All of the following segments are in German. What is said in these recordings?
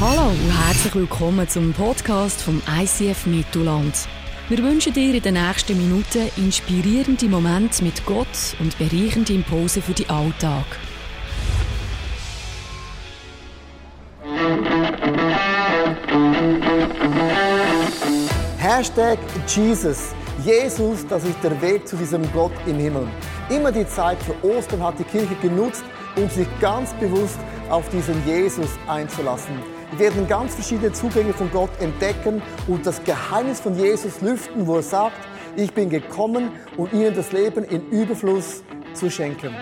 Hallo und herzlich willkommen zum Podcast vom ICF Mittelland. Wir wünschen dir in den nächsten Minuten inspirierende Momente mit Gott und bereichende Impulse für den Alltag. Hashtag Jesus. Jesus, das ist der Weg zu diesem Gott im Himmel. Immer die Zeit für Ostern hat die Kirche genutzt, um sich ganz bewusst auf diesen Jesus einzulassen. Wir werden ganz verschiedene Zugänge von Gott entdecken und das Geheimnis von Jesus lüften, wo er sagt, ich bin gekommen, um ihnen das Leben in Überfluss zu schenken.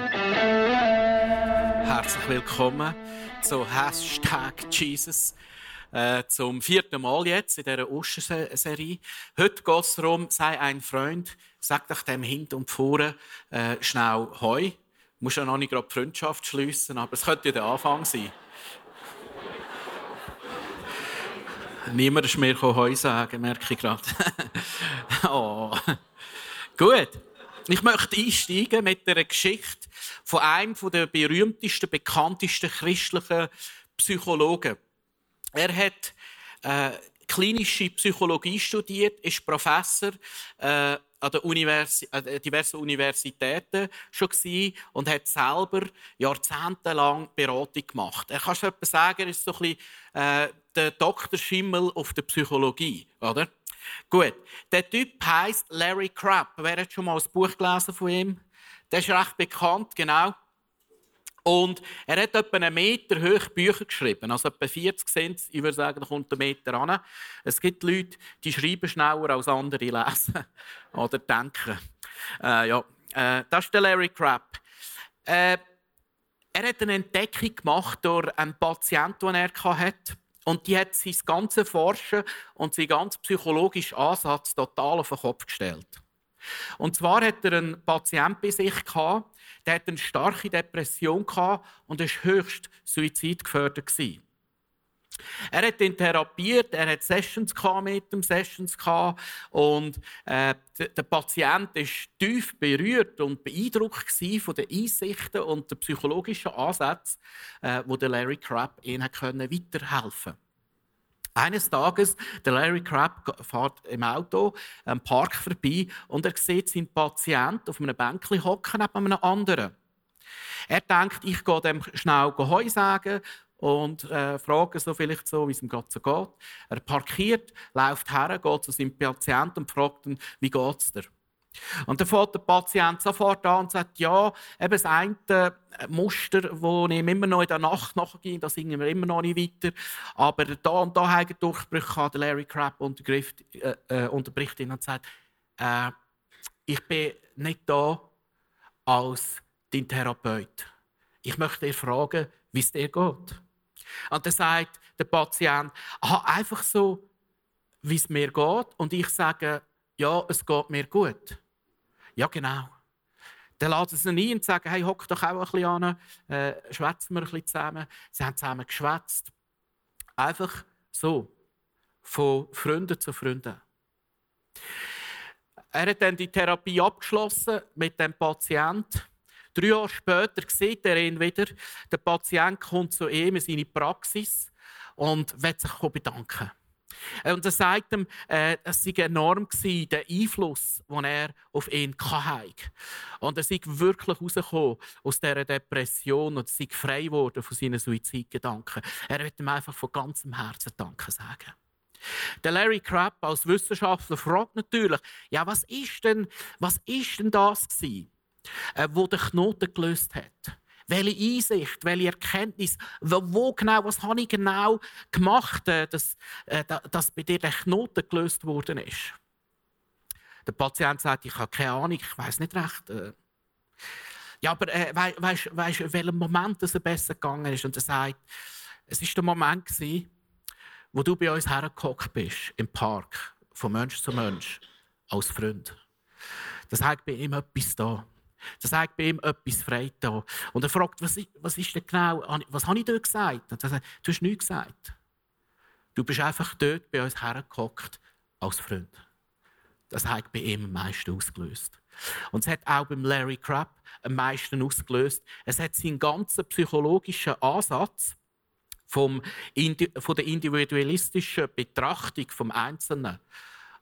Herzlich willkommen zu Hashtag Jesus. Äh, zum vierten Mal jetzt in dieser Osterserie. Heute geht es darum, sei ein Freund, sag doch dem Hint und vorne äh, schnell Heu. Du musst ja noch nicht gerade Freundschaft schließen, aber es könnte ja der Anfang sein. Niemand ist mir Heu sagen, merke ich gerade. oh. Gut. Ich möchte einsteigen mit einer Geschichte von einem der berühmtesten, bekanntesten christlichen Psychologen. Er hat äh, klinische Psychologie studiert, ist Professor äh, an, der Universi an diversen Universitäten schon gewesen und hat selber jahrzehntelang Beratung gemacht. Er kann schon sagen, er ist so ein bisschen, äh, der Dr. Schimmel auf der Psychologie, oder? Gut. Der Typ heißt Larry Crabb. Wer hat schon mal ein Buch gelesen von ihm? Der ist recht bekannt, genau. Und er hat etwa einen Meter hoch Bücher geschrieben. Also etwa 40 Cent, ich würde sagen, da kommt ein Meter an. Es gibt Leute, die schreiben schneller als andere lesen oder denken. Äh, ja, äh, das ist der Larry Crabb. Äh, er hat eine Entdeckung gemacht durch einen Patienten, den er hatte. Und die hat sein ganzes Forschen und sein ganz psychologischer Ansatz total auf den Kopf gestellt. Und zwar hat er einen Patienten bei sich gehabt, der hat eine starke Depression und ist höchst suizidgefährdet gewesen. Er hat ihn therapiert, er hat Sessions mit dem Sessions und äh, der Patient ist tief berührt und beeindruckt von den Einsichten und den psychologischen Ansätzen, äh, wo der Larry Crabb ihnen weiterhelfen konnte. Eines Tages, der Larry Crabb fährt im Auto am Park vorbei und er sieht seinen Patient auf einem Bänkchen hocken neben einem anderen. Er denkt, ich gehe dem schnell Heu sagen und äh, frage so vielleicht so, wie es ihm gerade so geht. Er parkiert, läuft her, geht zu seinem Patienten und fragt ihn, wie geht es dir? Und dann fährt der Patient sofort an und sagt, ja, eben das eine Muster, das ich immer noch in der Nacht nachgehe, das singen wir immer noch nicht weiter. Aber da und da haben Durchbrüche hat Larry Crabb unterbricht, äh, äh, unterbricht ihn und sagt, äh, ich bin nicht da als dein Therapeut. Ich möchte dir fragen, wie es dir geht. Und dann sagt der Patient, aha, einfach so, wie es mir geht. Und ich sage, ja, es geht mir gut. Ja, genau. Dann laden sie ihn ein und sagen, hey, hock doch auch ein bisschen an, äh, schwätzen wir ein bisschen zusammen. Sie haben zusammen geschwätzt. Einfach so, von Freunden zu Freunden. Er hat dann die Therapie abgeschlossen mit dem Patienten. Drei Jahre später sieht er ihn wieder. Der Patient kommt zu ihm in seine Praxis und will sich bedanken. Äh, und er sagt ihm, äh, es sei enorm gewesen, der Einfluss, den er auf ihn hatte. Und er sei wirklich rausgekommen aus dieser Depression und sei frei geworden von seinen Suizidgedanken. Er wird ihm einfach von ganzem Herzen Danke sagen. Der Larry Crabb als Wissenschaftler fragt natürlich, ja, was ist denn, was ist denn das gewesen, äh, wo der Knoten gelöst hat? Welche Einsicht, welche Erkenntnis, wo genau, was habe ich genau gemacht, äh, dass, äh, dass bei dir der Knoten gelöst worden ist. Der Patient sagt, ich habe keine Ahnung, ich weiß nicht recht. Äh. Ja, aber äh, weißt du, in welchem Moment es besser gegangen ist? Und er sagt, es war der Moment, gewesen, wo du bei uns hergehockt bist, im Park, von Mensch zu Mensch, als Freund. Das hat bei ihm etwas da. Das sagt bei ihm etwas frei da. Und er fragt, was, was ist denn genau, was habe ich dort gesagt? Und er sagt, du hast nichts gesagt. Du bist einfach dort bei uns hergehockt als Freund. Das hat bei ihm am meisten ausgelöst. Und es hat auch beim Larry Crabb am meisten ausgelöst. Es hat seinen ganzen psychologischen Ansatz vom, von der individualistischen Betrachtung vom Einzelnen.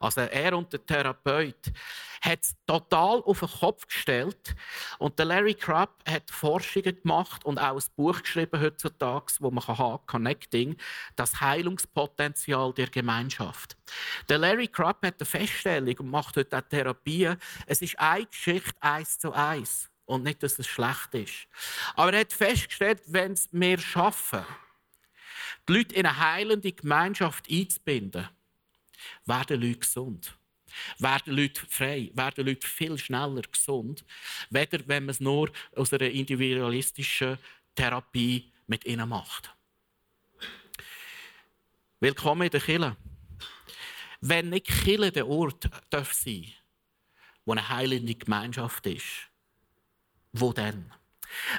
Also er und der Therapeut hat es total auf den Kopf gestellt. Und der Larry Crabb hat Forschungen gemacht und auch ein Buch geschrieben heutzutage, wo man kann, Connecting, das Heilungspotenzial der Gemeinschaft. Der Larry Crabb hat eine Feststellung und macht heute auch Therapien. Es ist eine Geschichte eins zu eins. Und nicht, dass es schlecht ist. Aber er hat festgestellt, wenn es mehr schaffen, die Leute in eine heilende Gemeinschaft einzubinden, werden Leute gesund. Werden Leute frei, werden Leute viel schneller gesund, weder wenn man es nur aus einer individualistischen Therapie mit ihnen macht. Willkommen in der Kirche. Wenn nicht Kirche der Ort darf sein, wo eine heilende Gemeinschaft ist, wo denn?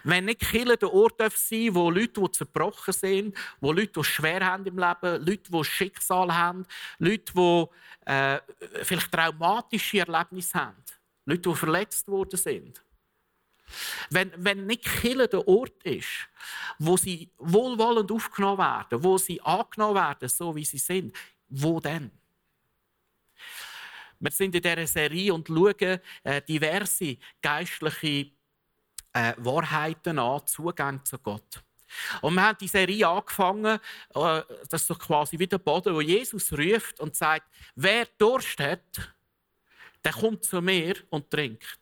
Wenn nicht Kirche der Ort sein darf wo Leute, die zerbrochen sind, wo Leute, die schwer haben im Leben, Leute, die Schicksal haben, Leute, die äh, vielleicht traumatische Erlebnisse haben, Leute, die verletzt worden sind. Wenn, wenn nicht Kirche der Ort ist, wo sie wohlwollend aufgenommen werden, wo sie angenommen werden, so wie sie sind, wo denn? Wir sind in dieser Serie und schauen äh, diverse geistliche äh, Wahrheiten an, Zugang zu Gott. Und wir haben die Serie angefangen, äh, das ist so quasi wie der Boden, wo Jesus ruft und sagt, wer Durst hat, der kommt zu mir und trinkt.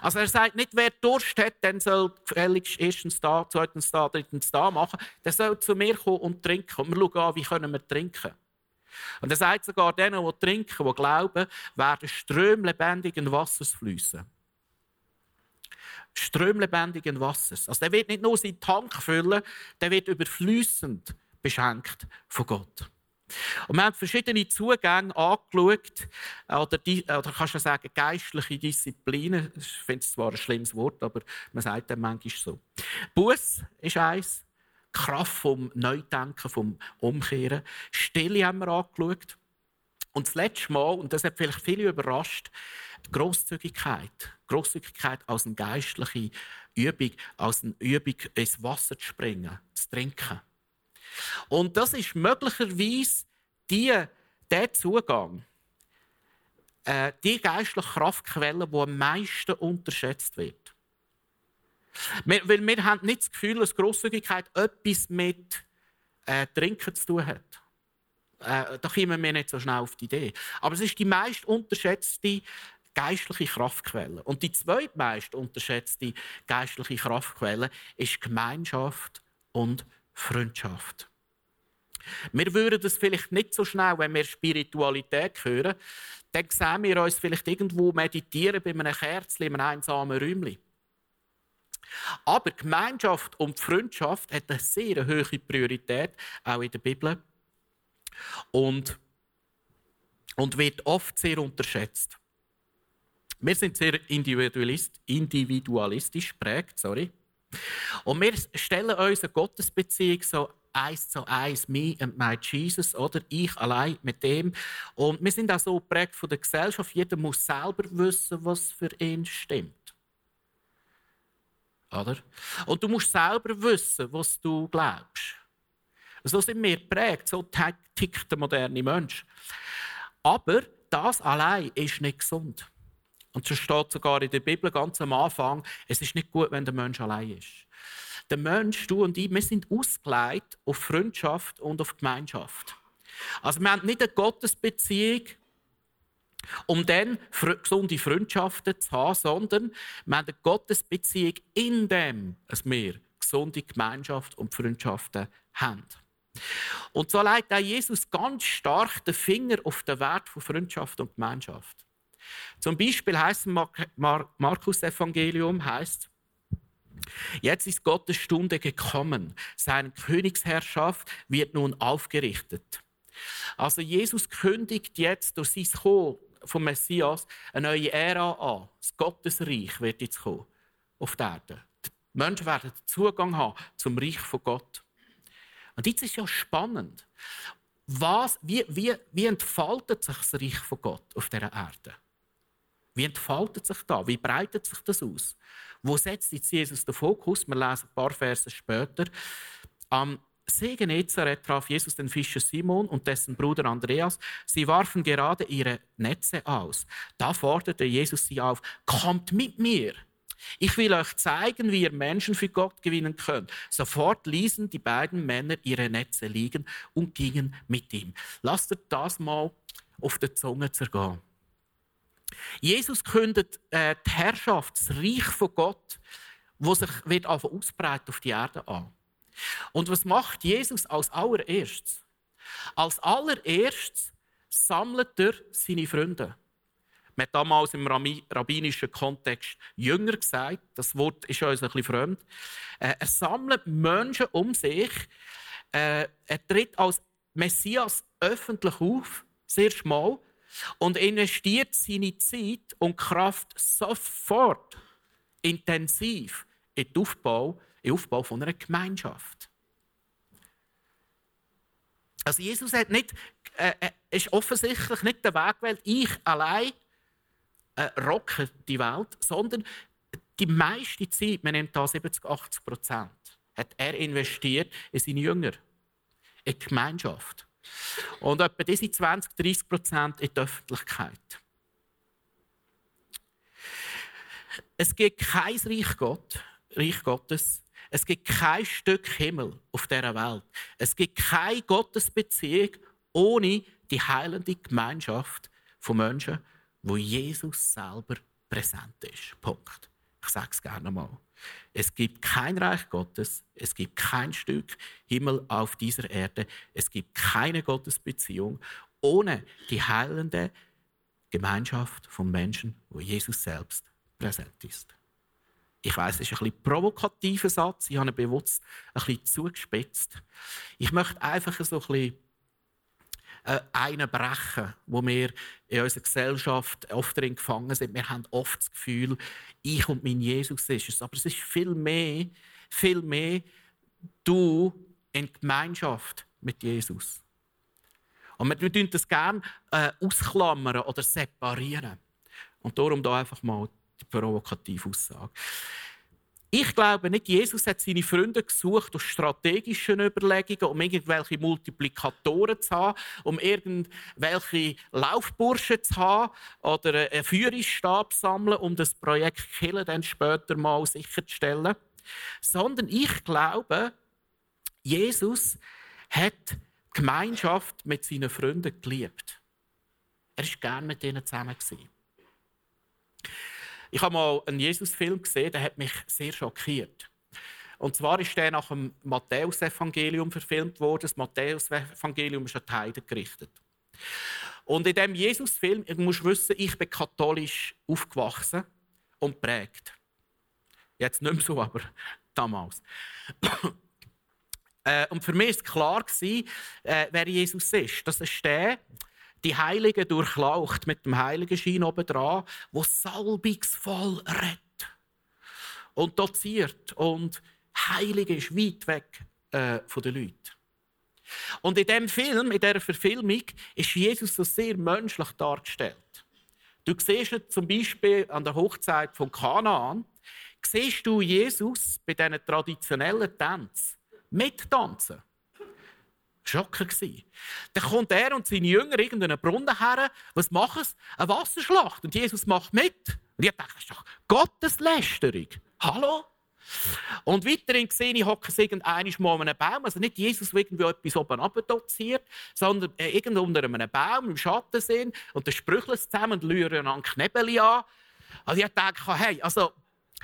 Also er sagt nicht, wer Durst hat, dann soll gefälligst erstens da, zweitens da, drittens da machen. Der soll zu mir kommen und trinken. Und wir schauen an, wie können wir trinken. Und er sagt sogar denen, die trinken, die glauben, werden Ströme lebendigen Wassers fließen strömlebendigen Wassers. Also der wird nicht nur seinen Tank füllen, der wird überflüssend beschenkt von Gott. Und wir haben verschiedene Zugänge angeschaut, oder, oder kannst du sagen, geistliche Disziplinen. Ich finde es zwar ein schlimmes Wort, aber man sagt dann manchmal so. Buß ist eins, Kraft vom Neudenken, vom Umkehren. Stille haben wir angeschaut. Und das letzte Mal, und das hat vielleicht viele überrascht, die Grosszügigkeit. Grosszügigkeit als eine geistliche Übung, als eine Übung, ins Wasser zu springen, zu trinken. Und das ist möglicherweise die, der Zugang, äh, die geistliche Kraftquelle, die am meisten unterschätzt wird. Wir, weil wir haben nicht das Gefühl, dass Grosszügigkeit etwas mit äh, Trinken zu tun hat. Äh, da kommen wir nicht so schnell auf die Idee. Aber es ist die meist unterschätzte geistliche Kraftquelle. Und die zweitmeist unterschätzte geistliche Kraftquelle ist Gemeinschaft und Freundschaft. Wir würden das vielleicht nicht so schnell, wenn wir Spiritualität hören, dann sehen wir uns vielleicht irgendwo meditieren bei einem Kerzchen in einem einsamen Räumchen. Aber Gemeinschaft und Freundschaft hat eine sehr hohe Priorität, auch in der Bibel. Und, und wird oft sehr unterschätzt. Wir sind sehr individualist, individualistisch prägt, sorry. Und wir stellen uns eine Gottesbeziehung so eins zu eins, me and my Jesus, oder ich allein mit dem. Und wir sind auch so prägt von der Gesellschaft. Jeder muss selber wissen, was für ihn stimmt. Oder? Und du musst selber wissen, was du glaubst. So sind wir prägt, so tickt der moderne Mensch. Aber das allein ist nicht gesund. Und so steht sogar in der Bibel ganz am Anfang, es ist nicht gut, wenn der Mensch allein ist. Der Mensch, du und ich, wir sind ausgelegt auf Freundschaft und auf Gemeinschaft. Also wir haben nicht eine Gottesbeziehung, um dann gesunde Freundschaften zu haben, sondern wir haben eine Gottesbeziehung, in dem wir gesunde Gemeinschaft und Freundschaften haben. Und so legt auch Jesus ganz stark den Finger auf den Wert von Freundschaft und Gemeinschaft. Zum Beispiel heißt im Markus Evangelium heißt Jetzt ist Gottes Stunde gekommen. Seine Königsherrschaft wird nun aufgerichtet. Also Jesus kündigt jetzt durch sein Kommen vom Messias eine neue Ära an. Das Gottesreich wird jetzt kommen auf der Erde. Die Menschen werden Zugang haben zum Reich von Gott. Und jetzt ist ja spannend. Was, wie, wie, wie entfaltet sich das Reich von Gott auf dieser Erde? Wie entfaltet sich das? Wie breitet sich das aus? Wo setzt jetzt Jesus den Fokus? Wir lesen ein paar Verse später. Ähm, See Genezareth traf Jesus den Fischer Simon und dessen Bruder Andreas. Sie warfen gerade ihre Netze aus. Da forderte Jesus sie auf, kommt mit mir. Ich will euch zeigen, wie ihr Menschen für Gott gewinnen könnt. Sofort ließen die beiden Männer ihre Netze liegen und gingen mit ihm. Lasst das mal auf der Zunge zergehen. Jesus kündet äh, die Herrschaft, das Reich von Gott, wo sich wird ausbreiten auf die Erde an. Und was macht Jesus als allererstes? Als allererstes sammelt er seine Freunde. Man hat damals im rabbinischen Kontext Jünger gesagt, das Wort ist uns ein bisschen fremd. Äh, er sammelt Menschen um sich. Äh, er tritt als Messias öffentlich auf, sehr schmal, und investiert seine Zeit und Kraft sofort intensiv in den Aufbau, in den Aufbau von einer Gemeinschaft. Also Jesus hat nicht, äh, äh ist offensichtlich nicht der Weg gewählt, ich allein äh, rocke die Welt, sondern die meiste Zeit, man nimmt da 70, 80 Prozent, hat er investiert in seine Jünger, in die Gemeinschaft. Und etwa diese 20, 30 Prozent in die Öffentlichkeit. Es gibt kein Reich, Gott, Reich Gottes. Es gibt kein Stück Himmel auf dieser Welt. Es gibt keine Gottesbeziehung ohne die heilende Gemeinschaft von Menschen, wo Jesus selber präsent ist. Punkt. Ich sage es gerne mal. Es gibt kein Reich Gottes, es gibt kein Stück Himmel auf dieser Erde, es gibt keine Gottesbeziehung ohne die heilende Gemeinschaft von Menschen, wo Jesus selbst präsent ist. Ich weiß, es ist ein bisschen provokativer Satz, ich habe ihn bewusst ein bisschen zugespitzt. Ich möchte einfach so ein bisschen äh, einen brechen, wo wir in unserer Gesellschaft oft drin gefangen sind. Wir haben oft das Gefühl, ich und mein Jesus ist es. Aber es ist viel mehr, viel mehr du in Gemeinschaft mit Jesus. Und wir tun das gerne äh, ausklammern oder separieren. Und darum da einfach mal die provokative Aussage. Ich glaube nicht, Jesus hat seine Freunde gesucht aus strategischen Überlegungen, um irgendwelche Multiplikatoren zu haben, um irgendwelche Laufburschen zu haben oder einen Führungsstab zu sammeln, um das Projekt Kille dann später mal sicherzustellen. Sondern ich glaube, Jesus hat die Gemeinschaft mit seinen Freunden geliebt. Er war gerne mit ihnen zusammen. Ich habe mal einen Jesus-Film gesehen, der hat mich sehr schockiert. Und zwar ist der nach dem Matthäus-Evangelium verfilmt worden. Das Matthäus-Evangelium ist an die Heiden gerichtet. Und in diesem Jesus-Film, ich muss wissen, ich bin katholisch aufgewachsen und prägt. Jetzt nicht mehr so, aber damals. Äh, und für mich war klar, äh, wer Jesus ist. Das ist der, die Heilige durchlaucht mit dem Heiligenschein oben dran, wo salbungsvoll redet und doziert und heilig ist, weit weg äh, von den Leuten. Und in dem Film, in dieser Verfilmung, ist Jesus so sehr menschlich dargestellt. Du siehst ihn zum Beispiel an der Hochzeit von Kanaan, siehst du Jesus bei diesen traditionellen Tänzen mittanzen. Schocker. Dann kommt er und seine Jünger irgendeinen Brunnen her. Was machen sie? Eine Wasserschlacht. Und Jesus macht mit. Und ich dachte, das ist doch Gotteslästerung. Hallo? Und weiterhin sehe ich, hocken sie irgendeinen mal an einem Baum. Also nicht Jesus, der irgendwie etwas oben doziert, sondern äh, irgendwo unter einem Baum im Schatten sind und dann sprücheln sie zusammen und lüren an Knebeli an. Also ich dachte, hey, also,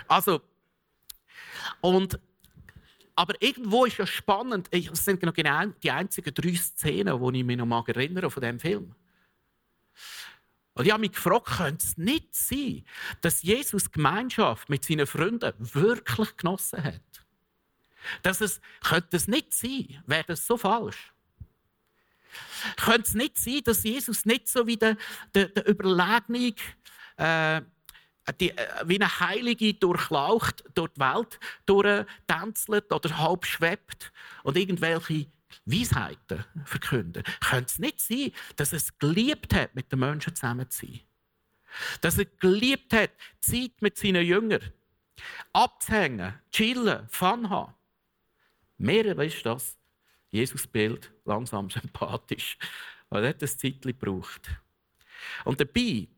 also, und aber irgendwo ist ja spannend, es sind genau die einzigen drei Szenen, die ich mich noch erinnere von diesem Film. Und ich habe mich gefragt, könnte es nicht sein, dass Jesus Gemeinschaft mit seinen Freunden wirklich genossen hat? Dass es, könnte es nicht sein, wäre das so falsch? Könnte es nicht sein, dass Jesus nicht so wie der, der, der überlegene, äh, die, äh, wie eine Heilige durchlaucht durch die Welt durchtänzelt oder halb schwebt und irgendwelche Weisheiten verkünden. Könnte es nicht sein, dass es geliebt hat, mit den Menschen zusammen zu sein? Dass er geliebt hat, Zeit mit seinen Jüngern abzuhängen, chillen, Fun haben. Mehr ist das Jesus-Bild langsam sympathisch. Aber er hat ein Zeitchen gebraucht. Und dabei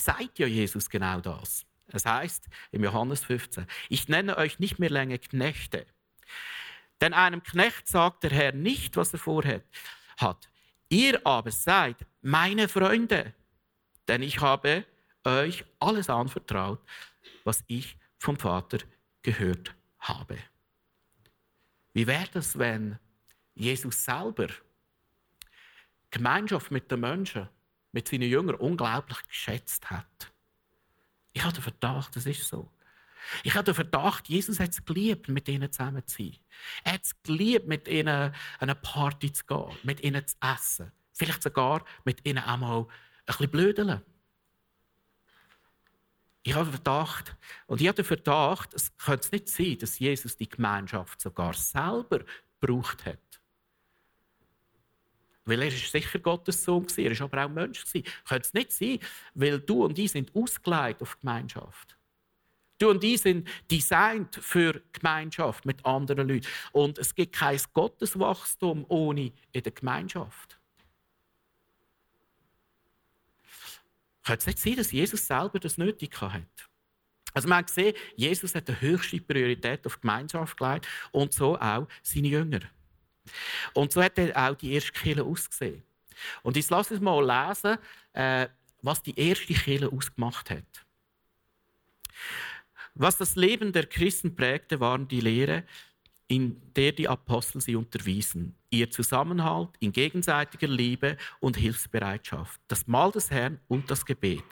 sagt ja Jesus genau das. Es heißt im Johannes 15, ich nenne euch nicht mehr länger Knechte. Denn einem Knecht sagt der Herr nicht, was er vorhat hat. Ihr aber seid meine Freunde, denn ich habe euch alles anvertraut, was ich vom Vater gehört habe. Wie wäre das, wenn Jesus selber Gemeinschaft mit den Menschen, mit seinen Jüngern unglaublich geschätzt hat? Ich habe den Verdacht, das ist so. Ich habe den Verdacht, Jesus hat es geliebt, mit ihnen zusammen zu sein. Er hat es geliebt, mit ihnen an eine Party zu gehen, mit ihnen zu essen. Vielleicht sogar mit ihnen einmal ein bisschen blödeln. Ich habe den Verdacht, und ich habe den Verdacht, es könnte nicht sein, dass Jesus die Gemeinschaft sogar selber gebraucht hat. Weil er ist sicher Gottes Sohn war, er war aber auch Mensch. Könnte es nicht sein, weil du und ich sind ausgelegt auf Gemeinschaft. Du und ich sind designt für Gemeinschaft mit anderen Leuten. Und es gibt kein Gotteswachstum ohne in der Gemeinschaft. Könnte es nicht sein, dass Jesus selber das nötig hat? Also man gesehen, Jesus hat die höchste Priorität auf Gemeinschaft gelegt und so auch seine Jünger. Und so hat auch die erste Kirche ausgesehen. Und jetzt lass uns mal lesen, äh, was die erste Kirche ausgemacht hat. Was das Leben der Christen prägte, waren die Lehre, in der die Apostel sie unterwiesen. Ihr Zusammenhalt in gegenseitiger Liebe und Hilfsbereitschaft, das Mahl des Herrn und das Gebet.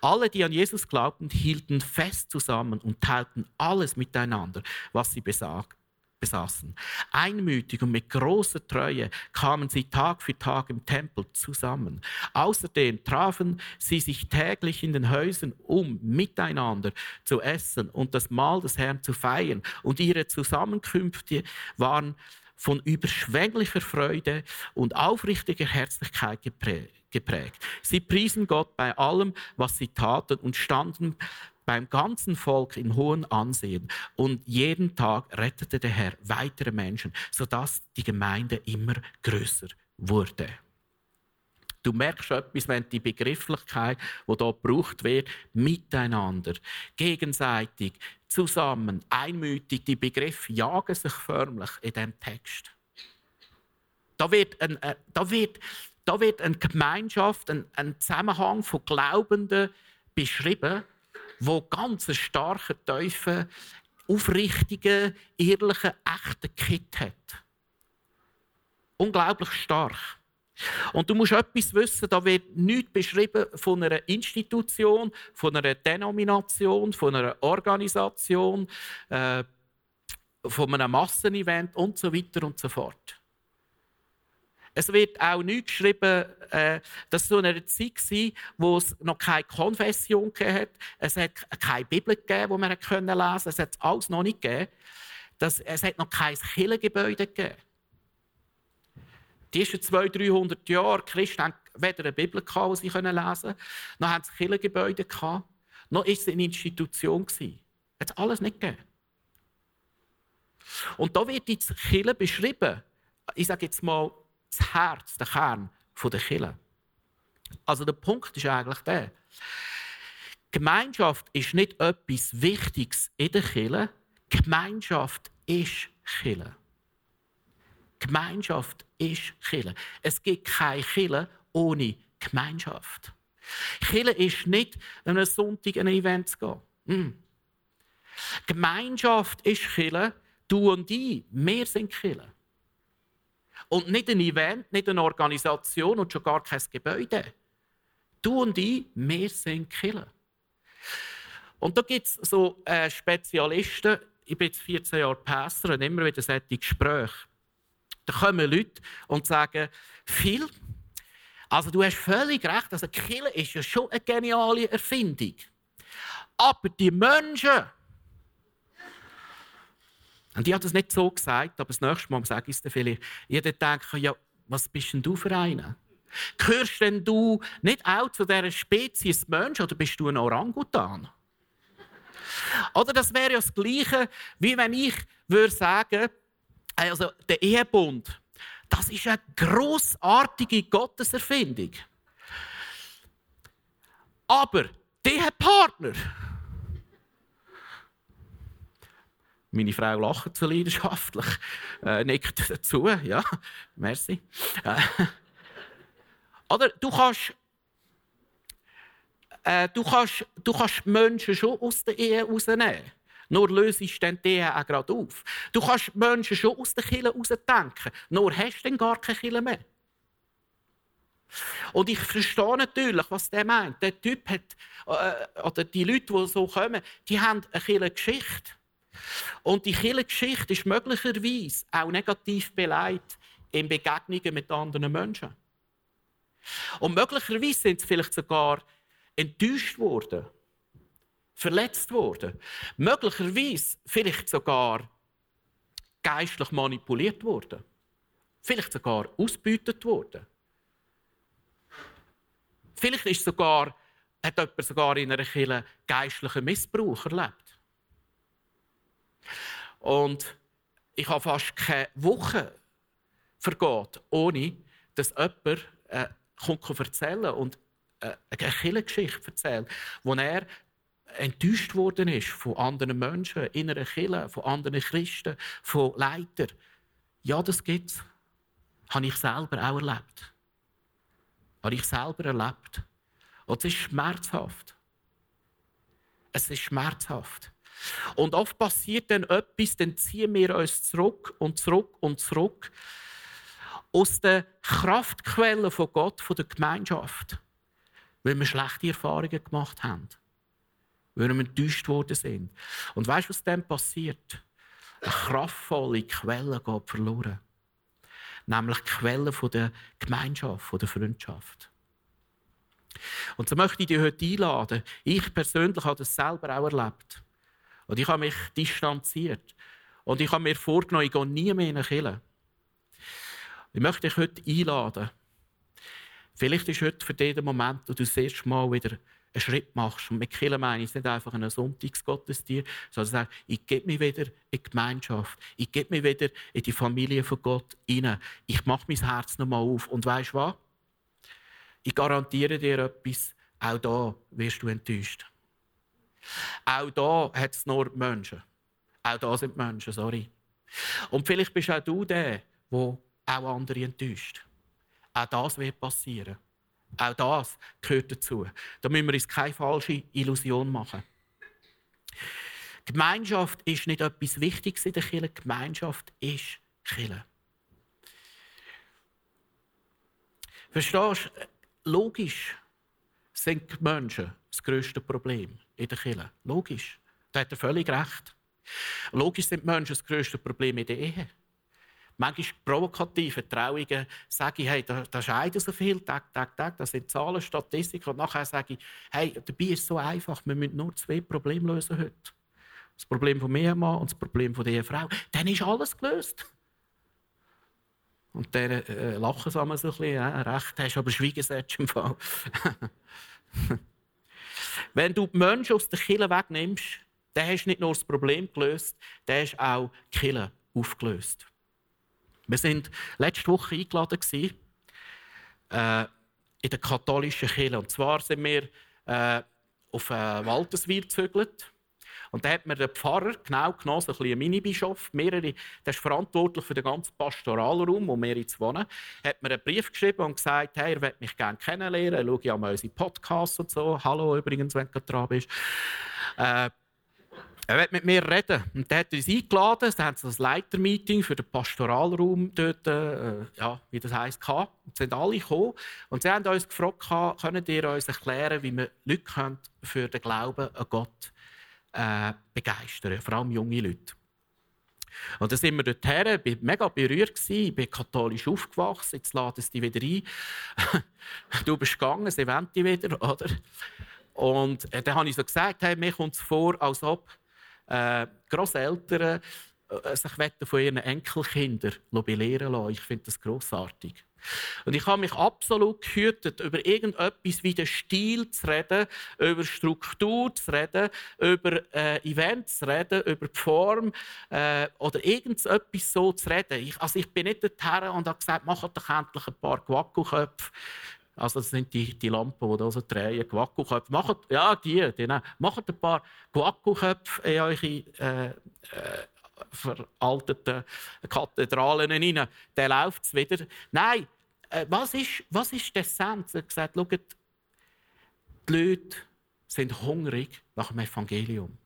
Alle, die an Jesus glaubten, hielten fest zusammen und teilten alles miteinander, was sie besagt besaßen. Einmütig und mit großer Treue kamen sie Tag für Tag im Tempel zusammen. Außerdem trafen sie sich täglich in den Häusern, um miteinander zu essen und das Mahl des Herrn zu feiern. Und ihre Zusammenkünfte waren von überschwänglicher Freude und aufrichtiger Herzlichkeit geprägt. Sie priesen Gott bei allem, was sie taten und standen beim ganzen Volk in hohem Ansehen. Und jeden Tag rettete der Herr weitere Menschen, sodass die Gemeinde immer größer wurde. Du merkst etwas, wenn die Begrifflichkeit, die hier gebraucht wird, miteinander, gegenseitig, zusammen, einmütig, die Begriffe jagen sich förmlich in diesem Text. Da wird, ein, äh, da wird, da wird eine Gemeinschaft, ein, ein Zusammenhang von Glaubenden beschrieben, wo ganz einen starken, tiefen, aufrichtigen, ehrlichen, echten Kit hat. Unglaublich stark. Und du musst etwas wissen, da wird nichts beschrieben von einer Institution, von einer Denomination, von einer Organisation, äh, von einem Massenevent und so weiter und so fort. Es wird auch nicht geschrieben, äh, dass so eine Zeit war, wo es noch keine Konfession gab. Es hat keine Bibel gegeben, die man lesen konnte. Es hat alles noch nicht gegeben. Es hat noch kein Kirchengebäude gegeben. Die ersten 200, 300 Jahre, Christen hatten weder eine Bibel, gehabt, die sie lesen konnten, noch haben sie Kirchengebäude gehabt, noch war es eine Institution. Es hat alles nicht gegeben. Und da wird jetzt Kirche beschrieben. Ich sage jetzt mal, das Herz, der Kern der Kirche. Also der Punkt ist eigentlich der. Gemeinschaft ist nicht etwas Wichtiges in der Kirche. Gemeinschaft ist Kirche. Gemeinschaft ist Kirche. Es gibt keine Kirche ohne Gemeinschaft. Kirche ist nicht, an einem Sonntag ein Event zu gehen. Mm. Gemeinschaft ist Kirche. Du und ich, wir sind Kirche. Und nicht ein Event, nicht eine Organisation und schon gar kein Gebäude. Du und ich, wir sind Killer. Und da gibt es so äh, Spezialisten, ich bin jetzt 14 Jahre Pastor und immer wieder solche Gespräche. Da kommen Leute und sagen, viel, also du hast völlig recht, also Killer ist ja schon eine geniale Erfindung. Aber die Menschen, und ich habe das nicht so gesagt, aber das nächste Mal sage ich es dir vielleicht. Jeder denkt, ja, was bist denn du für einer? Gehörst denn du nicht auch zu dieser Spezies Mensch oder bist du ein Orangutan? Oder das wäre ja das Gleiche, wie wenn ich würde sagen, also der Ehebund, Das ist eine grossartige Gotteserfindung. Aber der Partner, Meine Frau lacht so leidenschaftlich, äh, nickt dazu, ja, merci. Äh, oder du kannst, äh, du kannst, du kannst Menschen schon aus der Ehe rausnehmen. Nur löst dann die Ehe auch gerade auf. Du kannst Menschen schon aus der Kirche rausdenken. Nur hast du dann gar keine Kirche mehr. Und ich verstehe natürlich, was der meint. Der Typ hat, äh, oder die Leute, die so kommen, die haben eine Geschichte. Und die Kirchengeschichte ist möglicherweise auch negativ beleidigt in Begegnungen mit anderen Menschen. Und möglicherweise sind sie vielleicht sogar enttäuscht worden, verletzt worden, möglicherweise vielleicht sogar geistlich manipuliert worden, vielleicht sogar ausbeutet worden. Vielleicht ist sogar, hat jemand sogar in einer Kirche geistlichen Missbrauch erlebt. Und ich habe fast keine Woche vergeht, ohne dass jemand äh, kommt erzählen und äh, eine Kirchengeschichte erzählt, wo er enttäuscht worden ist von anderen Menschen, in einer Kirche, von anderen Christen, von Leitern. Ja, das gibt es. Habe ich selber auch erlebt. Habe ich selber erlebt. Und es ist schmerzhaft. Es ist schmerzhaft. Und oft passiert dann etwas, dann ziehen wir uns zurück und zurück und zurück aus der Kraftquelle von Gott, von der Gemeinschaft, weil wir schlechte Erfahrungen gemacht haben, weil wir enttäuscht worden sind. Und weißt du, was dann passiert? Eine kraftvolle Quelle geht verloren. Nämlich die Quelle der Gemeinschaft, der Freundschaft. Und so möchte ich dich heute einladen. Ich persönlich habe das selber auch erlebt. Und ich habe mich distanziert. Und ich habe mir vorgenommen, ich gehe nie mehr in eine Kirche. Ich möchte dich heute einladen. Vielleicht ist heute für der Moment, wo du das erste Mal wieder einen Schritt machst. Und mit Kirche meine ich nicht einfach einen Sonntagsgottesdienst, sondern sagst, ich gebe mich wieder in die Gemeinschaft. Ich gebe mich wieder in die Familie von Gott hinein. Ich mache mein Herz nochmal auf. Und weißt du was? Ich garantiere dir etwas, auch da wirst du enttäuscht. Auch da hat es nur Menschen. Auch da sind Menschen, sorry. Und vielleicht bist auch du der, der auch andere enttäuscht. Auch das wird passieren. Auch das gehört dazu. Da müssen wir uns keine falsche Illusion machen. Gemeinschaft ist nicht etwas Wichtiges in der Kirche. Gemeinschaft ist Kirche. Verstehst du? Logisch sind die Menschen das grösste Problem in der Kirche. Logisch. Da hat er völlig recht. Logisch sind die Menschen das grösste Problem in der Ehe. Manchmal provokative Trauungen sage ich, hey, da, da scheiden so viel, Tag, Tag, Tag, das sind Zahlen, Statistiken. Und nachher sage ich, hey, dabei ist es so einfach, wir müssen nur zwei Probleme lösen heute. Das Problem vom Ehemann und das Problem von der Ehefrau. Dann ist alles gelöst. Und dann äh, lachen sie so ein bisschen, ja, recht hast, aber Schweigesetz im Fall. Wenn du die Menschen aus der Kille wegnimmst, dann hast du nicht nur das Problem gelöst, dann hast du auch die Kille aufgelöst. Wir waren letzte Woche eingeladen äh, in der katholischen Kirche. Und zwar sind wir äh, auf äh, Walterswil gezögert. Und da hat mir der Pfarrer, genau genommen, ein, ein Mini-Bischof, mehrere, der ist verantwortlich für den ganzen Pastoralraum, wo wir jetzt wohnen, hat mir einen Brief geschrieben und gesagt, hey, er möchte mich gerne kennenlernen, schau ja mal unsere Podcasts und so. Hallo übrigens, wenn du dran bist. Äh, er will mit mir reden. Und der hat uns eingeladen. Da haben sie ein Leitermeeting für den Pastoralraum dort, äh, ja, wie das heisst, gehabt. Und sind alle gekommen. Und sie haben uns gefragt, können ihr uns erklären, wie wir Leute für den Glauben an Gott äh, begeistern, vor allem junge Leute. Und dann sind wir dorthin, ich war mega berührt, ich bin katholisch aufgewachsen, jetzt laden sie dich wieder ein. du bist gegangen, sie wollen dich wieder, oder? Und äh, dann habe ich so gesagt, hey, mir kommt es vor, als ob äh, Grosseltern äh, sich von ihren Enkelkindern belehren lassen. Ich finde das grossartig. Und ich habe mich absolut gehütet, über irgendetwas wie den Stil zu reden, über Struktur zu reden, über äh, Events zu reden, über die Form äh, oder irgendetwas so zu reden. Ich, also ich bin nicht dorthin und habe gesagt, macht doch endlich ein paar Guacco-Köpfe. Also das sind die, die Lampen, die da so drehen, Guacco-Köpfe. Macht, ja, die, die, macht ein paar Guacco-Köpfe in eure äh, äh, veralteten Kathedralen rein. Dann läuft es wieder. Nein, äh, was, ist, was ist der Essenz? Er hat gesagt, die Leute sind hungrig nach dem Evangelium.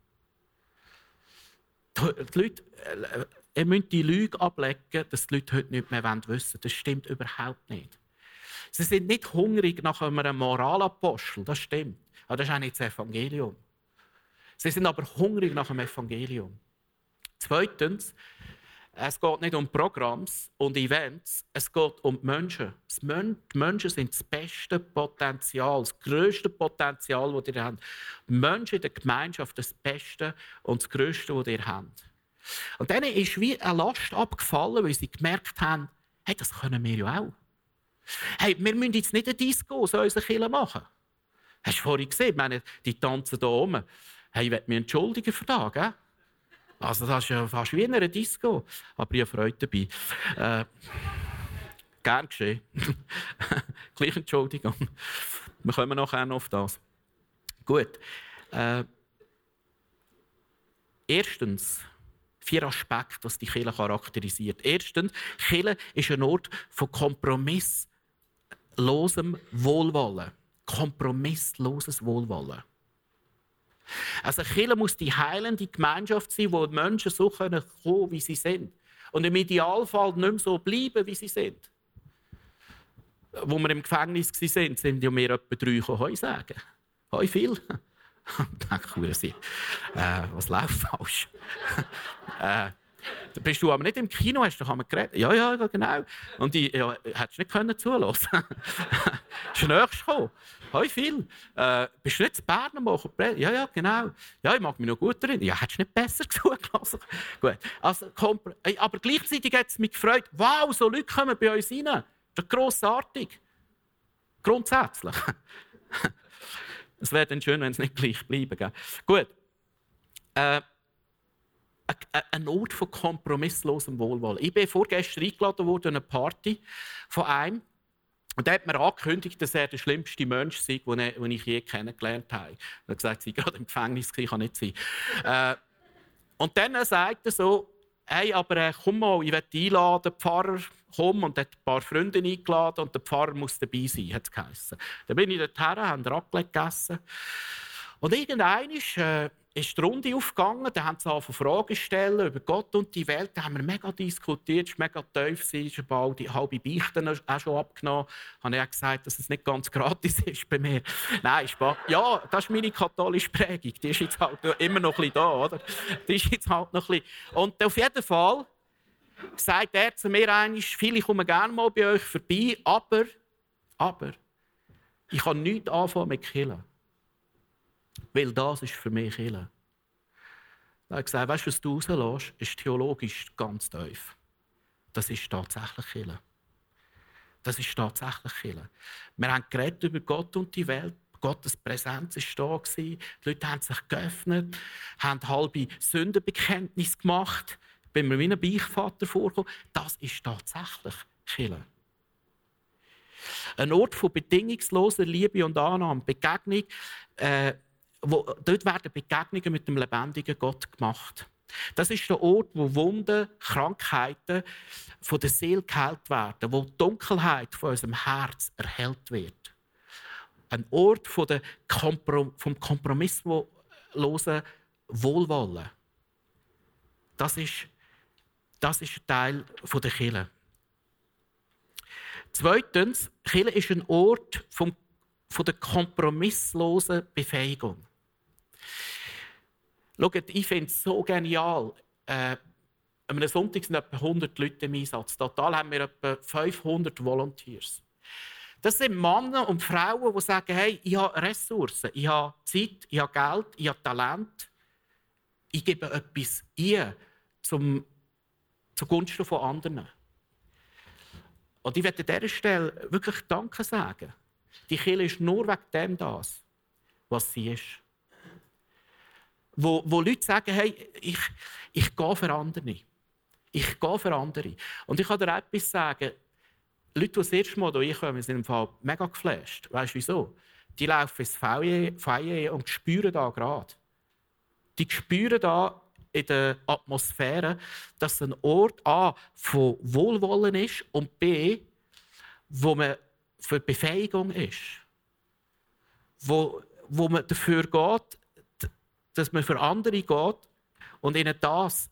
Die Leute, äh, ihr müsst die Lüge ablegen, dass die Leute heute nicht mehr wissen wollen. Das stimmt überhaupt nicht. Sie sind nicht hungrig nach einem Moralapostel, das stimmt. Aber das ist auch nicht das Evangelium. Sie sind aber hungrig nach dem Evangelium. Zweitens, es geht nicht um Programms und Events, es geht um die Menschen. Die Menschen sind das beste Potenzial, das grösste Potenzial, das ihr habt. Die Menschen in der Gemeinschaft das Beste und das Größte, das ihr habt. Und denen ist wie eine Last abgefallen, weil sie gemerkt haben, hey, das können wir ja auch. Hey, wir müssen jetzt nicht ein Disco so unsere Kirche machen. Hast du vorhin gesehen? Meine, die tanzen hier oben. Hey, ich will mich entschuldigen für das, gell? Also das ist ja fast wie in einer Disco. Aber ich habe Freude dabei. Äh, gern geschehen. Gleich Entschuldigung. Wir kommen nachher noch auf das. Gut. Äh, erstens, vier Aspekte, was die Kirche charakterisiert. Erstens, Kirche ist ein Ort von kompromisslosem Wohlwollen. Kompromissloses Wohlwollen. Also Kirche muss die heilende Gemeinschaft sein, wo die Menschen so kommen können, wie sie sind. Und im Idealfall nicht mehr so bleiben, wie sie sind. Wo wir im Gefängnis waren, sind ja mehr etwa drei gekommen, sagen. Heu viel. Denke ich, äh, was läuft falsch? äh, bist du aber nicht im Kino, hast du geredet? Ja, ja, genau. Und ich ja, hättest nicht können zulassen. ist nächstes gekommen. Hoi viel. Äh, bist du nicht zu Bern machen? Ja, ja, genau. Ja, ich mag mich noch gut erinnern. Ja, hättest du nicht besser zugelassen? gut. Also, aber gleichzeitig hat es mich gefreut, wow, so Leute kommen bei uns rein. Das ist grossartig. Grundsätzlich. es wäre dann schön, wenn es nicht gleich bleiben. Gut. Äh, ein Ort von kompromisslosem Wohlwollen. Ich bin vorgestern eingeladen worden an eine Party von einem. Und er hat mir angekündigt, dass er der schlimmste Mensch sei, den ich je kennengelernt habe. Er hat gesagt, sie gerade im Gefängnis, kann nicht sein. Äh, und dann sagt er so, hey, aber äh, komm mal, ich werde einladen, Pfarrer, komm. Und hat ein paar Freunde eingeladen und der Pfarrer muss dabei sein, hat es geheißen. Dann bin ich dorthin, haben Raclette gegessen. Und irgendwann. Äh, ist die Runde aufgegangen, da haben sie angefangen Fragen stellen über Gott und die Welt. Da haben wir mega diskutiert, es war mega tief, es ist bald die halbe Beichten auch schon abgenommen. Habe ich auch gesagt, dass es nicht ganz gratis ist bei mir. Nein, Spaß. Ja, das ist meine katholische Prägung. Die ist jetzt halt immer noch ein bisschen da, oder? Die ist jetzt halt noch ein bisschen. Und auf jeden Fall sagt er zu mir einmal, viele kommen gerne mal bei euch vorbei, aber, aber, ich kann nichts anfangen mit Killen. Weil das ist für mich Kirche. Er hat gesagt, weißt du, was du rauslässt, ist theologisch ganz tief. Das ist tatsächlich Kirche. Das ist tatsächlich Kirche. Wir haben geredet über Gott und die Welt. Gottes Präsenz war da. Die Leute haben sich geöffnet, haben halbe Sündenbekenntnis gemacht. Ich bin mir wie ein Beichtvater vorgekommen. Das ist tatsächlich Kirche. Ein Ort von bedingungsloser Liebe und Annahme, Begegnung, äh, wo, dort werden Begegnungen mit dem lebendigen Gott gemacht. Das ist der Ort, wo Wunden, Krankheiten von der Seele geheilt werden, wo die Dunkelheit von unserem Herz erhellt wird. Ein Ort von der Komprom vom kompromisslosen Wohlwollen. Das ist, das ist ein Teil der Kirche. Zweitens, Kirche ist ein Ort vom, von der kompromisslosen Befähigung. Schaut, ich finde es so genial. Äh, am Sonntag sind etwa 100 Leute im Einsatz. Total haben wir etwa 500 Volunteers. Das sind Männer und Frauen, die sagen, hey, ich habe Ressourcen, ich habe Zeit, ich habe Geld, ich habe Talent. Ich gebe etwas ein, um zugunsten von anderen. Und ich werde an dieser Stelle wirklich Danke sagen. Die Kirche ist nur wegen dem das, was sie ist. Wo, wo Leute sagen, hey, ich, ich gehe für andere. Ich gehe für andere. Und ich kann dir etwas sagen. Leute, die das erste Mal hierher kommen, sind im Fall mega geflasht. Weißt du wieso? Die laufen ins Feier und spüren da gerade. Die spüren da in der Atmosphäre, dass ein Ort A von Wohlwollen ist und B, wo man für Befähigung ist. Wo, wo man dafür geht, dass man für andere geht und ihnen das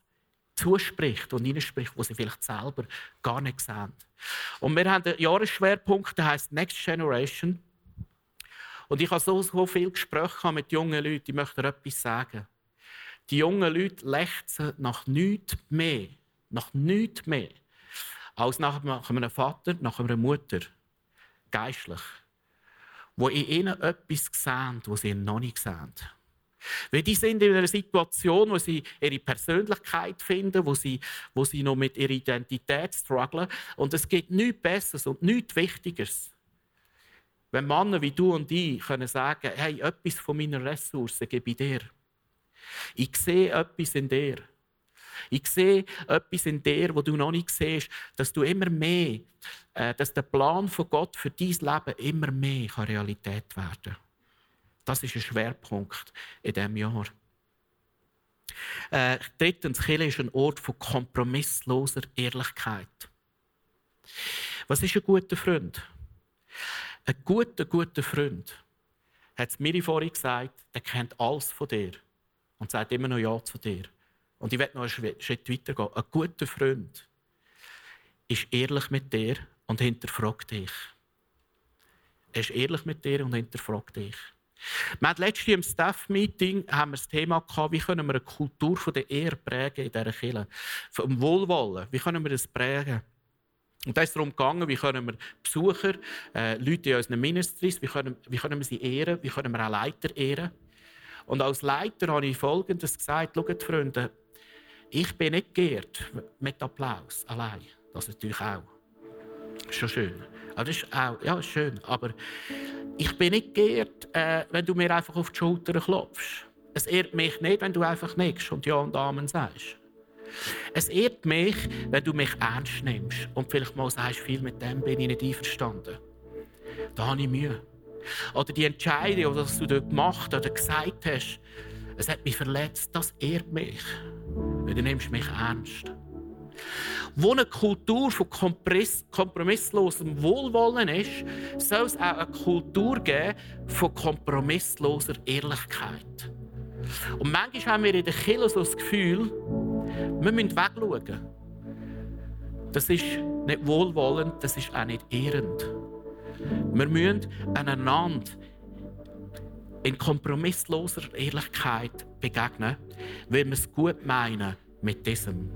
zuspricht und ihnen spricht, was sie vielleicht selber gar nicht sehen. Und wir haben einen Jahresschwerpunkt, der heißt Next Generation. Und ich habe so, so viele Gespräche mit jungen Leuten, ich möchte etwas sagen. Die jungen Leute lechzen nach nichts mehr, nach nichts mehr, als nach einem Vater, nach einer Mutter, geistlich, wo in ihnen etwas sehen, was sie noch nicht sehen. Weil die sind in einer Situation, wo sie ihre Persönlichkeit finden, wo sie, wo sie noch mit ihrer Identität strugglen. Und es gibt nichts Besseres und nichts Wichtigeres. Wenn Männer wie du und ich können sagen, hey, etwas von meinen Ressourcen gebe ich dir. Ich sehe etwas in dir. Ich sehe etwas in dir, wo du noch nicht siehst, dass du immer mehr, äh, dass der Plan von Gott für dein Leben immer mehr Realität werden kann. Das ist ein Schwerpunkt in diesem Jahr. Äh, drittens, Kirche ist ein Ort von kompromissloser Ehrlichkeit. Was ist ein guter Freund? Ein guter, guter Freund, hat es mir vorhin gesagt, der kennt alles von dir und sagt immer noch Ja zu dir. Und ich werde noch einen Schritt weiter gehen. Ein guter Freund ist ehrlich mit dir und hinterfragt dich. Er ist ehrlich mit dir und hinterfragt dich. Wir hatten letztens im Staff-Meeting das Thema gehabt, wie können wir eine Kultur der Ehre prägen in dieser Kirche. Vom Wohlwollen. Wie können wir das prägen? Und da ist darum gegangen, wie können wir Besucher, äh, Leute in unseren Ministries, wie können, wie können wir sie ehren, wie können wir auch Leiter ehren. Und als Leiter habe ich Folgendes gesagt, schaut Freunde, ich bin nicht geehrt mit Applaus allein. Das natürlich auch. Ist schon schön. das ist auch, ja, schön. Aber ich bin nicht geehrt, äh, wenn du mir einfach auf die Schulter klopfst. Es ehrt mich nicht, wenn du einfach nichts und Ja und Amen sagst. Es ehrt mich, wenn du mich ernst nimmst und vielleicht mal sagst, viel mit dem bin ich nicht einverstanden. Da habe ich Mühe. Oder die Entscheidung, die du dort gemacht oder gesagt hast, es hat mich verletzt, das ehrt mich. Weil du nimmst mich ernst. Wo eine Kultur von kompromisslosem Wohlwollen ist, soll es auch eine Kultur geben von kompromissloser Ehrlichkeit. Und manchmal haben wir in der Kirche so das Gefühl, wir müssen wegschauen. Das ist nicht wohlwollend, das ist auch nicht ehrend. Wir müssen einander in kompromissloser Ehrlichkeit begegnen, weil wir es gut meinen mit diesem.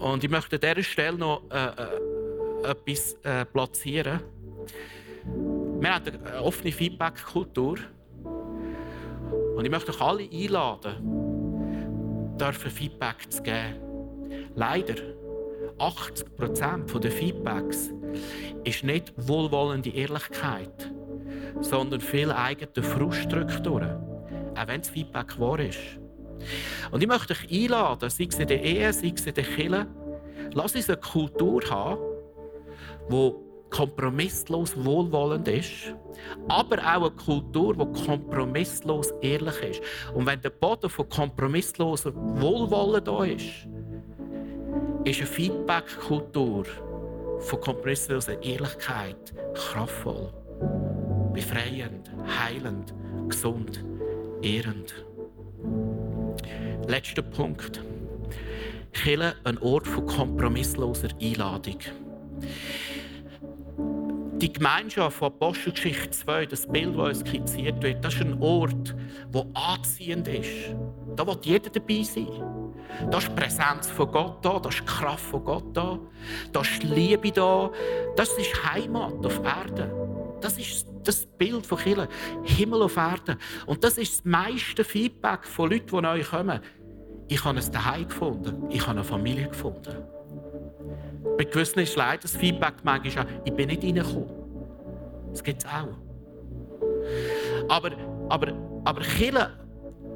Und ich möchte an dieser Stelle noch äh, äh, etwas äh, platzieren. Wir haben eine offene Feedback-Kultur. Und ich möchte euch alle einladen, dürfen Feedback zu geben. Leider 80 Prozent der Feedbacks ist nicht wohlwollende Ehrlichkeit, sondern viel eigene Fruststrukturen. Auch wenn das Feedback wahr ist. Und ich möchte euch einladen, sei es in der Ehe, sei es in der Kirche, lass uns eine Kultur haben, die kompromisslos wohlwollend ist, aber auch eine Kultur, die kompromisslos ehrlich ist. Und wenn der Boden von kompromissloser Wohlwollen da ist, ist eine Feedback-Kultur von kompromissloser Ehrlichkeit kraftvoll, befreiend, heilend, gesund, ehrend. Letzter Punkt. Kille ein Ort von kompromissloser Einladung. Die Gemeinschaft von Apostelgeschichte 2, das Bild, das uns skizziert wird, das ist ein Ort, der anziehend ist. Da will jeder dabei sein. Da ist die Präsenz von Gott da, da ist die Kraft von Gott da, da ist die Liebe da. Das ist Heimat auf Erden. Das ist das Bild von Kirche. Himmel auf Erden. Und das ist das meiste Feedback von Leuten, die neu kommen. ich habe ein Daheim gefunden. Ich habe eine Familie gefunden. Bei gewissen ist leider das Feedback manchmal auch, ich bin nicht reingekommen. Das gibt es auch. Aber, aber, aber Kirche,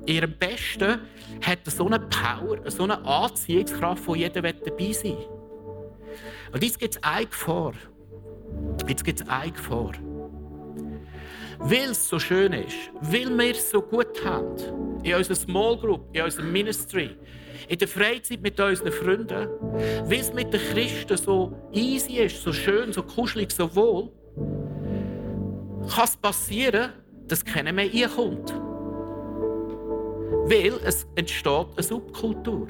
ihrem Besten, hat so eine Power, so eine Anziehungskraft, wo jeder dabei sein will. Und jetzt gibt es eine Gefahr. Jetzt gibt es eine Gefahr. Weil es so schön ist, weil wir es so gut haben, in unserer Small Group, in unserem Ministry, in der Freizeit mit unseren Freunden, weil es mit den Christen so easy ist, so schön, so kuschelig, so wohl, kann es passieren, dass keiner mehr reinkommt. Weil es entsteht eine Subkultur.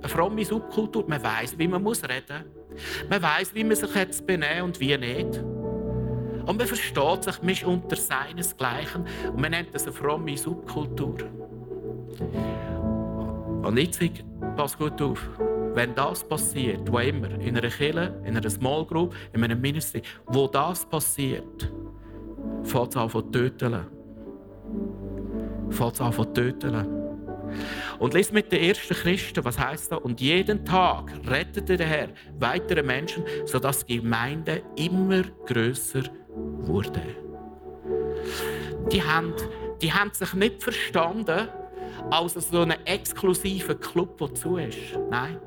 Eine fromme Subkultur. Man weiß, wie man muss reden muss. Man weiß, wie man sich benehmen und wie nicht. Und man versteht sich, man ist unter seinesgleichen. Und man nennt das eine fromme Subkultur. Und jetzt pass gut auf. Wenn das passiert, wo immer, in einer Kirche, in einer Small Group, in einem Ministry, wo das passiert, fängt es an zu töten. Fängt es an zu töten. Und lies mit den ersten Christen, was heißt da? Und jeden Tag rettete der Herr weitere Menschen, sodass die Gemeinde immer größer wurde. Die haben, die haben sich nicht verstanden als so einen exklusiven Club, der zu ist. Nein,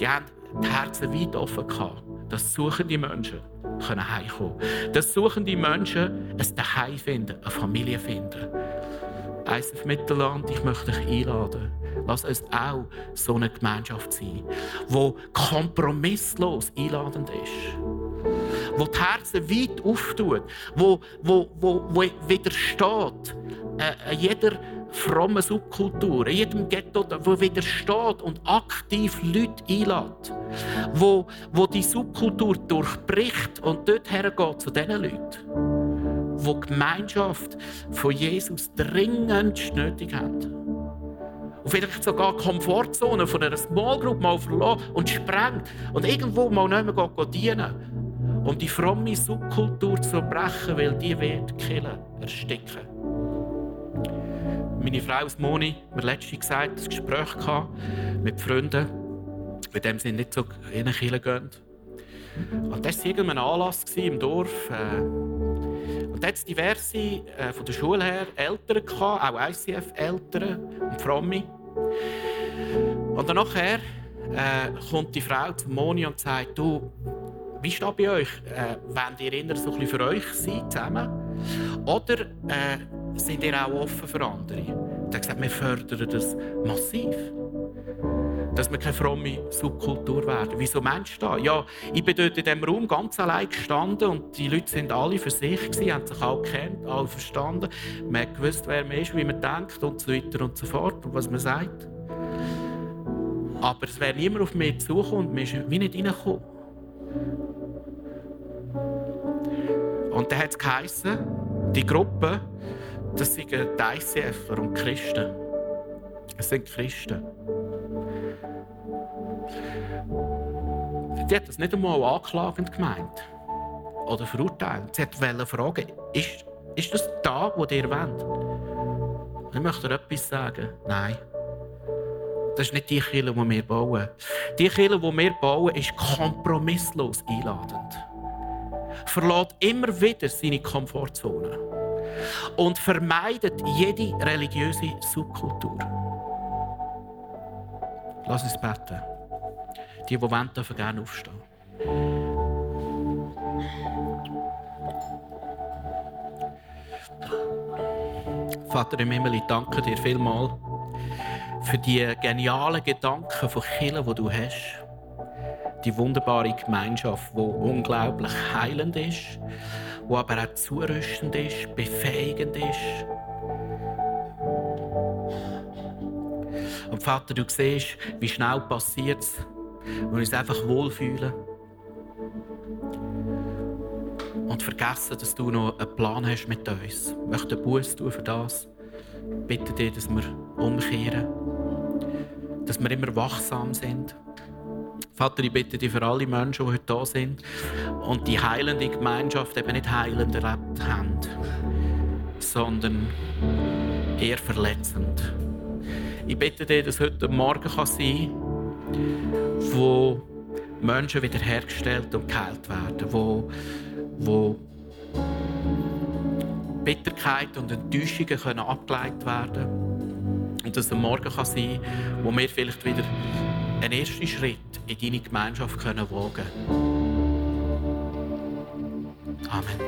die haben die Herzen weit offen gehabt. Das suchen die Menschen können heimkommen. Das suchen die Menschen ein Daheim finden, eine Familie finden. ISF Mittelland, ich möchte dich einladen. Lass uns auch so eine Gemeinschaft sein, die kompromisslos einladend ist. Wo die Herzen weit auftut, wo, wo, wo, wo widersteht äh, jeder frommen Subkultur, jedem Ghetto, wo widersteht und aktiv Leute einlädt, wo, wo die Subkultur durchbricht und dort hergeht zu diesen Leuten, wo die Gemeinschaft von Jesus dringend nötig haben. Und vielleicht sogar die Komfortzone von einer Small Group mal verlassen und sprengt und irgendwo mal nicht mehr dienen, um die fromme Subkultur zu brechen, weil die wird killen, ersticken. Meine Frau Moni hat mir letztens gesagt, ein Gespräch mit Freunden, mit dem sie nicht so in eine Kirche gehen. Und das war irgendein Anlass im Dorf. Äh, und da hat diverse äh, von der Schule her Eltern, gehabt, auch ICF-Eltern und Fromme. Und dann äh, kommt die Frau zu Moni und sagt, du, wie steht bei euch? Äh, wollt ihr eher so ein für euch sein zusammen? Oder äh, sind ihr auch offen für andere? Er hat gesagt, wir fördern das massiv. Dass wir keine fromme Subkultur werden. Wieso du das? Ja, ich bin dort in diesem Raum ganz allein gestanden und die Leute sind alle für sich, gewesen, haben sich alle gekannt, alle verstanden. Man hat gewusst, wer man ist, wie man denkt und so weiter und so fort und was man sagt. Aber es wäre niemand auf mich zugekommen und mir ist wie nicht reingekommen. Und dann hat es geheißen, die Gruppe, das sind die ICFer und Christen. Es sind Christen. Sie hat das nicht einmal anklagend gemeint oder verurteilt. Sie wollte fragen, ist, ist das da, wo ihr wollt? Ich möchte etwas sagen. Nein. Das ist nicht die Kirche, die wir bauen. Die Kirche, die wir bauen, ist kompromisslos einladend. Verlässt immer wieder seine Komfortzone und vermeidet jede religiöse Subkultur. Lass uns beten. Die, die wollen, dürfen gerne aufstehen. Vater im Himmel, ich danke dir vielmals für die genialen Gedanken von Kirche, die du hast. Die wunderbare Gemeinschaft, die unglaublich heilend ist wo aber auch zurüstend ist, befähigend ist. Und Vater, du siehst, wie schnell passiert es, wenn wir uns einfach wohlfühlen. Und vergessen, dass du noch einen Plan hast mit uns. Ich möchte Buß tun für das. Ich bitte dir, dass wir umkehren. Dass wir immer wachsam sind. Vater, ich bitte dich für alle Menschen, die heute da sind und die heilende Gemeinschaft eben nicht heilend erlebt haben, sondern eher verletzend. Ich bitte dir, dass heute Morgen kann sein kann, wo Menschen wiederhergestellt und geheilt werden, wo, wo Bitterkeit und Enttäuschungen können abgeleitet werden und dass ein Morgen kann sein kann, wo wir vielleicht wieder einen ersten Schritt in deine Gemeinschaft können wagen Amen.